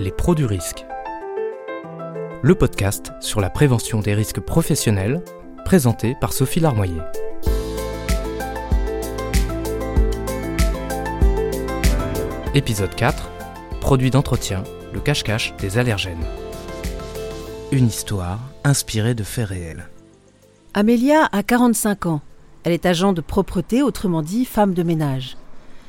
Les pros du risque. Le podcast sur la prévention des risques professionnels, présenté par Sophie Larmoyer. Épisode 4. Produits d'entretien, le cache-cache des allergènes. Une histoire inspirée de faits réels. Amélia a 45 ans. Elle est agent de propreté, autrement dit femme de ménage.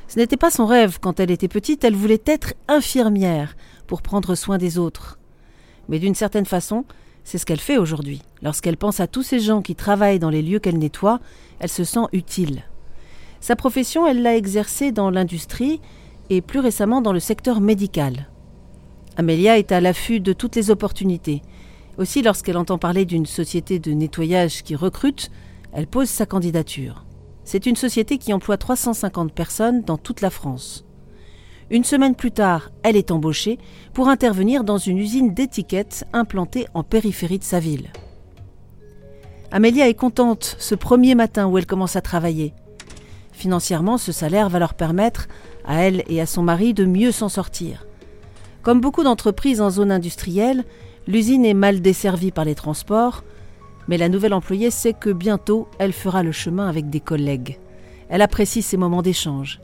Ce n'était pas son rêve quand elle était petite, elle voulait être infirmière pour prendre soin des autres. Mais d'une certaine façon, c'est ce qu'elle fait aujourd'hui. Lorsqu'elle pense à tous ces gens qui travaillent dans les lieux qu'elle nettoie, elle se sent utile. Sa profession, elle l'a exercée dans l'industrie et plus récemment dans le secteur médical. Amélia est à l'affût de toutes les opportunités. Aussi, lorsqu'elle entend parler d'une société de nettoyage qui recrute, elle pose sa candidature. C'est une société qui emploie 350 personnes dans toute la France. Une semaine plus tard, elle est embauchée pour intervenir dans une usine d'étiquettes implantée en périphérie de sa ville. Amélia est contente ce premier matin où elle commence à travailler. Financièrement, ce salaire va leur permettre, à elle et à son mari, de mieux s'en sortir. Comme beaucoup d'entreprises en zone industrielle, l'usine est mal desservie par les transports, mais la nouvelle employée sait que bientôt elle fera le chemin avec des collègues. Elle apprécie ces moments d'échange.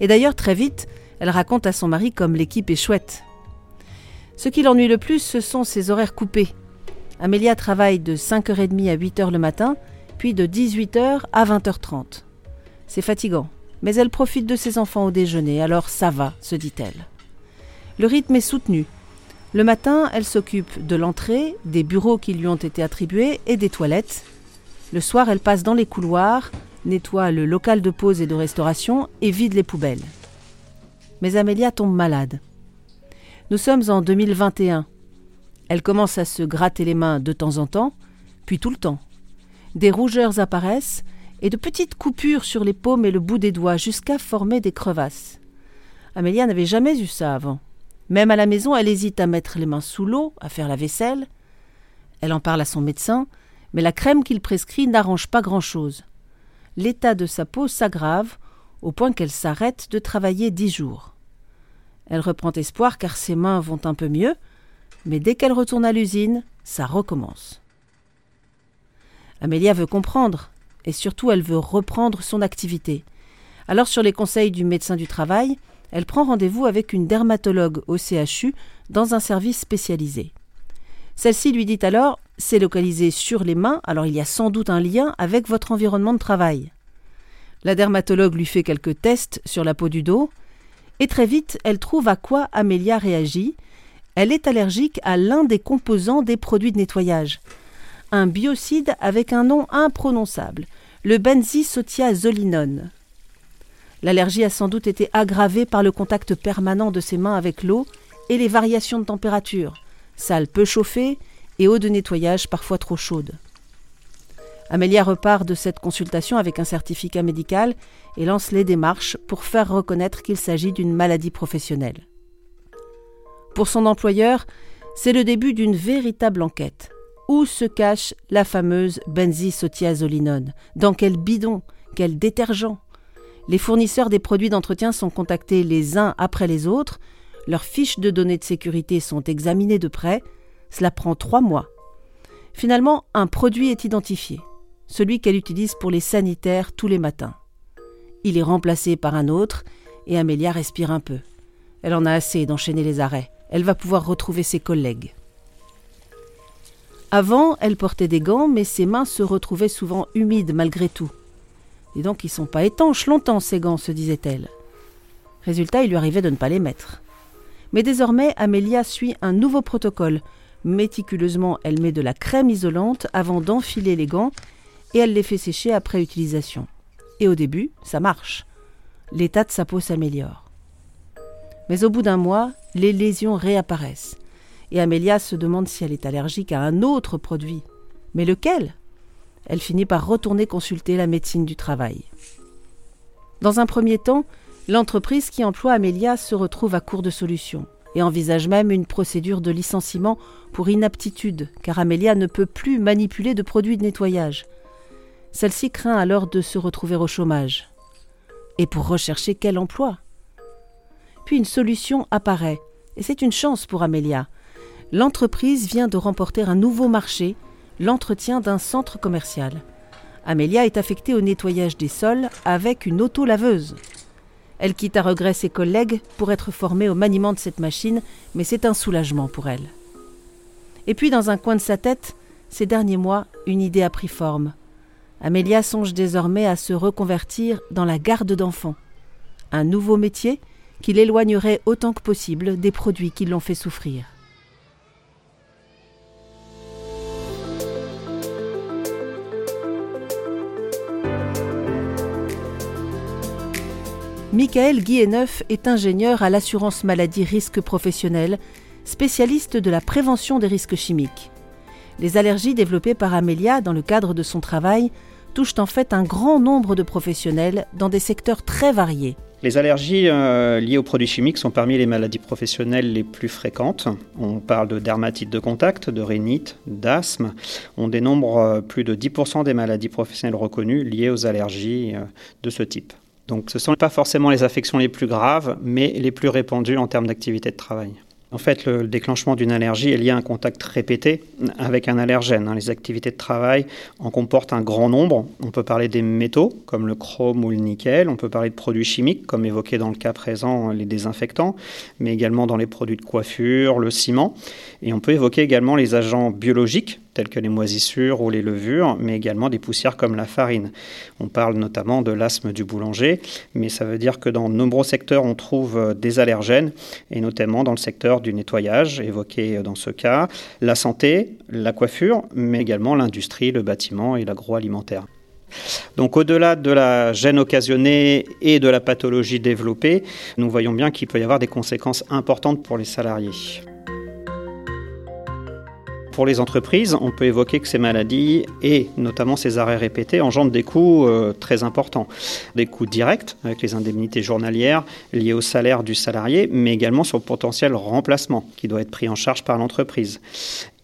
Et d'ailleurs, très vite, elle raconte à son mari comme l'équipe est chouette. Ce qui l'ennuie le plus, ce sont ses horaires coupés. Amélia travaille de 5h30 à 8h le matin, puis de 18h à 20h30. C'est fatigant, mais elle profite de ses enfants au déjeuner, alors ça va, se dit-elle. Le rythme est soutenu, le matin, elle s'occupe de l'entrée, des bureaux qui lui ont été attribués et des toilettes. Le soir, elle passe dans les couloirs, nettoie le local de pause et de restauration et vide les poubelles. Mais Amélia tombe malade. Nous sommes en 2021. Elle commence à se gratter les mains de temps en temps, puis tout le temps. Des rougeurs apparaissent et de petites coupures sur les paumes et le bout des doigts jusqu'à former des crevasses. Amélia n'avait jamais eu ça avant. Même à la maison, elle hésite à mettre les mains sous l'eau, à faire la vaisselle. Elle en parle à son médecin, mais la crème qu'il prescrit n'arrange pas grand-chose. L'état de sa peau s'aggrave au point qu'elle s'arrête de travailler dix jours. Elle reprend espoir car ses mains vont un peu mieux, mais dès qu'elle retourne à l'usine, ça recommence. Amélia veut comprendre, et surtout elle veut reprendre son activité. Alors sur les conseils du médecin du travail, elle prend rendez-vous avec une dermatologue au CHU dans un service spécialisé. Celle-ci lui dit alors C'est localisé sur les mains, alors il y a sans doute un lien avec votre environnement de travail. La dermatologue lui fait quelques tests sur la peau du dos, et très vite elle trouve à quoi Amélia réagit. Elle est allergique à l'un des composants des produits de nettoyage, un biocide avec un nom imprononçable, le benzisotiazolinone. L'allergie a sans doute été aggravée par le contact permanent de ses mains avec l'eau et les variations de température, salle peu chauffée et eau de nettoyage parfois trop chaude. Amélia repart de cette consultation avec un certificat médical et lance les démarches pour faire reconnaître qu'il s'agit d'une maladie professionnelle. Pour son employeur, c'est le début d'une véritable enquête. Où se cache la fameuse benzisotiazolinone Dans quel bidon Quel détergent? Les fournisseurs des produits d'entretien sont contactés les uns après les autres, leurs fiches de données de sécurité sont examinées de près, cela prend trois mois. Finalement, un produit est identifié, celui qu'elle utilise pour les sanitaires tous les matins. Il est remplacé par un autre, et Amélia respire un peu. Elle en a assez d'enchaîner les arrêts. Elle va pouvoir retrouver ses collègues. Avant, elle portait des gants, mais ses mains se retrouvaient souvent humides malgré tout. Et donc ils sont pas étanches longtemps ces gants, se disait-elle. Résultat, il lui arrivait de ne pas les mettre. Mais désormais, Amélia suit un nouveau protocole. Méticuleusement, elle met de la crème isolante avant d'enfiler les gants et elle les fait sécher après utilisation. Et au début, ça marche. L'état de sa peau s'améliore. Mais au bout d'un mois, les lésions réapparaissent. Et Amélia se demande si elle est allergique à un autre produit. Mais lequel? Elle finit par retourner consulter la médecine du travail. Dans un premier temps, l'entreprise qui emploie Amélia se retrouve à court de solutions et envisage même une procédure de licenciement pour inaptitude, car Amélia ne peut plus manipuler de produits de nettoyage. Celle-ci craint alors de se retrouver au chômage. Et pour rechercher quel emploi Puis une solution apparaît, Et c'est une chance pour Amelia. L'entreprise vient de remporter un nouveau marché, l'entretien d'un centre commercial. Amelia est affectée au nettoyage des sols avec une auto-laveuse. Elle quitte à regret ses collègues pour être formée au maniement de cette machine, mais c'est un soulagement pour elle. Et puis, dans un coin de sa tête, ces derniers mois, une idée a pris forme. Amélia songe désormais à se reconvertir dans la garde d'enfants. Un nouveau métier qui l'éloignerait autant que possible des produits qui l'ont fait souffrir. Michael Guilleneuf est ingénieur à l'assurance maladie risque professionnel, spécialiste de la prévention des risques chimiques. Les allergies développées par Amélia dans le cadre de son travail touchent en fait un grand nombre de professionnels dans des secteurs très variés. Les allergies euh, liées aux produits chimiques sont parmi les maladies professionnelles les plus fréquentes. On parle de dermatite de contact, de rhinite, d'asthme. On dénombre euh, plus de 10% des maladies professionnelles reconnues liées aux allergies euh, de ce type. Donc ce ne sont pas forcément les affections les plus graves, mais les plus répandues en termes d'activité de travail. En fait, le déclenchement d'une allergie est lié à un contact répété avec un allergène. Hein. Les activités de travail en comportent un grand nombre. On peut parler des métaux, comme le chrome ou le nickel. On peut parler de produits chimiques, comme évoqué dans le cas présent, les désinfectants, mais également dans les produits de coiffure, le ciment. Et on peut évoquer également les agents biologiques, tels que les moisissures ou les levures, mais également des poussières comme la farine. On parle notamment de l'asthme du boulanger, mais ça veut dire que dans de nombreux secteurs, on trouve euh, des allergènes, et notamment dans le secteur du nettoyage, évoqué euh, dans ce cas, la santé, la coiffure, mais également l'industrie, le bâtiment et l'agroalimentaire. Donc au-delà de la gêne occasionnée et de la pathologie développée, nous voyons bien qu'il peut y avoir des conséquences importantes pour les salariés. Pour les entreprises, on peut évoquer que ces maladies et notamment ces arrêts répétés engendrent des coûts euh, très importants. Des coûts directs avec les indemnités journalières liées au salaire du salarié, mais également sur le potentiel remplacement qui doit être pris en charge par l'entreprise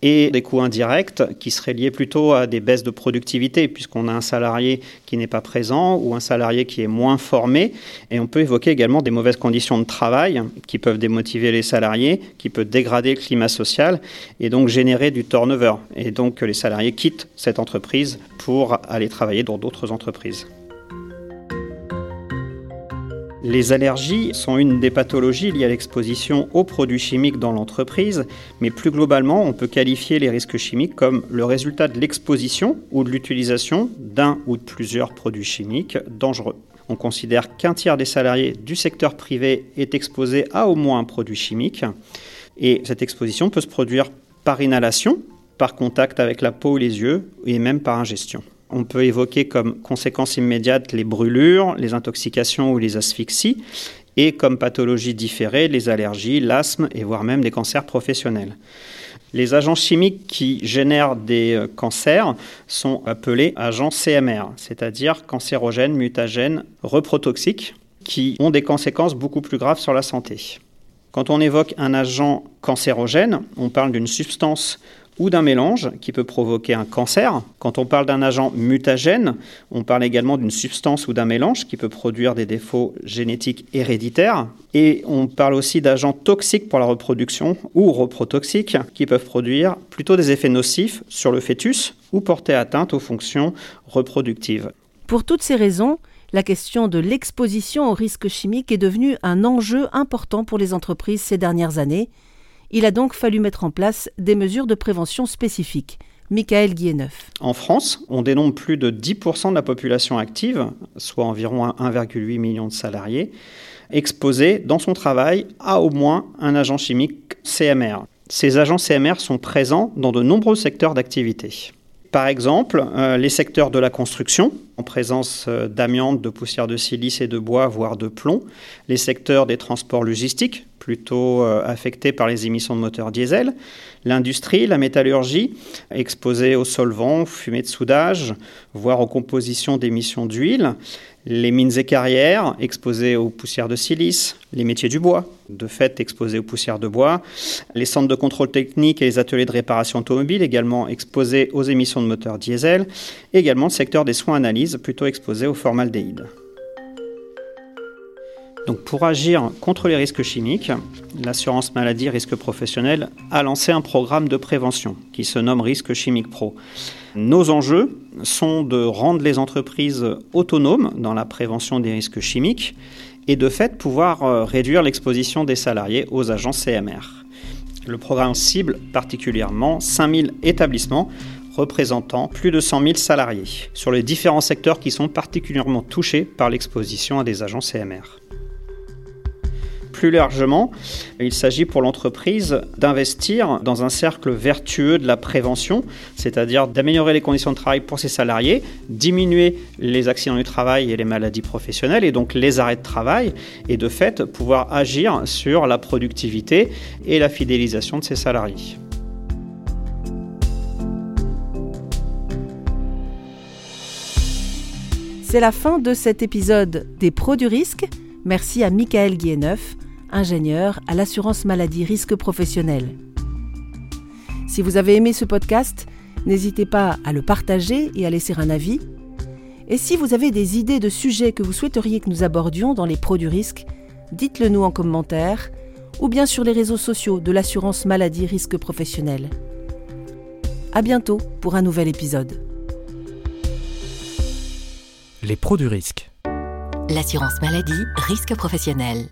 et des coûts indirects qui seraient liés plutôt à des baisses de productivité, puisqu'on a un salarié qui n'est pas présent ou un salarié qui est moins formé. Et on peut évoquer également des mauvaises conditions de travail qui peuvent démotiver les salariés, qui peuvent dégrader le climat social et donc générer du turnover. Et donc que les salariés quittent cette entreprise pour aller travailler dans d'autres entreprises. Les allergies sont une des pathologies liées à l'exposition aux produits chimiques dans l'entreprise, mais plus globalement, on peut qualifier les risques chimiques comme le résultat de l'exposition ou de l'utilisation d'un ou de plusieurs produits chimiques dangereux. On considère qu'un tiers des salariés du secteur privé est exposé à au moins un produit chimique, et cette exposition peut se produire par inhalation, par contact avec la peau ou les yeux, et même par ingestion. On peut évoquer comme conséquence immédiate les brûlures, les intoxications ou les asphyxies, et comme pathologie différée les allergies, l'asthme et voire même des cancers professionnels. Les agents chimiques qui génèrent des euh, cancers sont appelés agents CMR, c'est-à-dire cancérogènes, mutagènes, reprotoxiques, qui ont des conséquences beaucoup plus graves sur la santé. Quand on évoque un agent cancérogène, on parle d'une substance ou d'un mélange qui peut provoquer un cancer. Quand on parle d'un agent mutagène, on parle également d'une substance ou d'un mélange qui peut produire des défauts génétiques héréditaires. Et on parle aussi d'agents toxiques pour la reproduction ou reprotoxiques qui peuvent produire plutôt des effets nocifs sur le fœtus ou porter atteinte aux fonctions reproductives. Pour toutes ces raisons, la question de l'exposition aux risques chimiques est devenue un enjeu important pour les entreprises ces dernières années il a donc fallu mettre en place des mesures de prévention spécifiques. Michael Guilleneuf. En France, on dénombre plus de 10% de la population active, soit environ 1,8 million de salariés, exposés dans son travail à au moins un agent chimique CMR. Ces agents CMR sont présents dans de nombreux secteurs d'activité. Par exemple, euh, les secteurs de la construction, en présence euh, d'amiante, de poussière de silice et de bois, voire de plomb, les secteurs des transports logistiques, plutôt euh, affectés par les émissions de moteurs diesel, l'industrie, la métallurgie, exposée aux solvants, fumées de soudage, voire aux compositions d'émissions d'huile, les mines et carrières exposées aux poussières de silice, les métiers du bois, de fait exposés aux poussières de bois, les centres de contrôle technique et les ateliers de réparation automobile également exposés aux émissions de moteurs diesel, et également le secteur des soins analyses plutôt exposé au formaldéhyde. Donc pour agir contre les risques chimiques, l'assurance maladie risque professionnel a lancé un programme de prévention qui se nomme Risque Chimique Pro. Nos enjeux sont de rendre les entreprises autonomes dans la prévention des risques chimiques et de fait pouvoir euh, réduire l'exposition des salariés aux agents CMR. Le programme cible particulièrement 5000 établissements représentant plus de 100 000 salariés sur les différents secteurs qui sont particulièrement touchés par l'exposition à des agents CMR. Plus largement, il s'agit pour l'entreprise d'investir dans un cercle vertueux de la prévention, c'est-à-dire d'améliorer les conditions de travail pour ses salariés, diminuer les accidents du travail et les maladies professionnelles, et donc les arrêts de travail, et de fait pouvoir agir sur la productivité et la fidélisation de ses salariés. C'est la fin de cet épisode des pros du risque. Merci à Michael Guilleneuf, ingénieur à l'assurance maladie risque professionnel. Si vous avez aimé ce podcast, n'hésitez pas à le partager et à laisser un avis. Et si vous avez des idées de sujets que vous souhaiteriez que nous abordions dans les pros du risque, dites-le nous en commentaire ou bien sur les réseaux sociaux de l'assurance maladie risque professionnel. À bientôt pour un nouvel épisode. Les pros du risque. L'assurance maladie risque professionnel.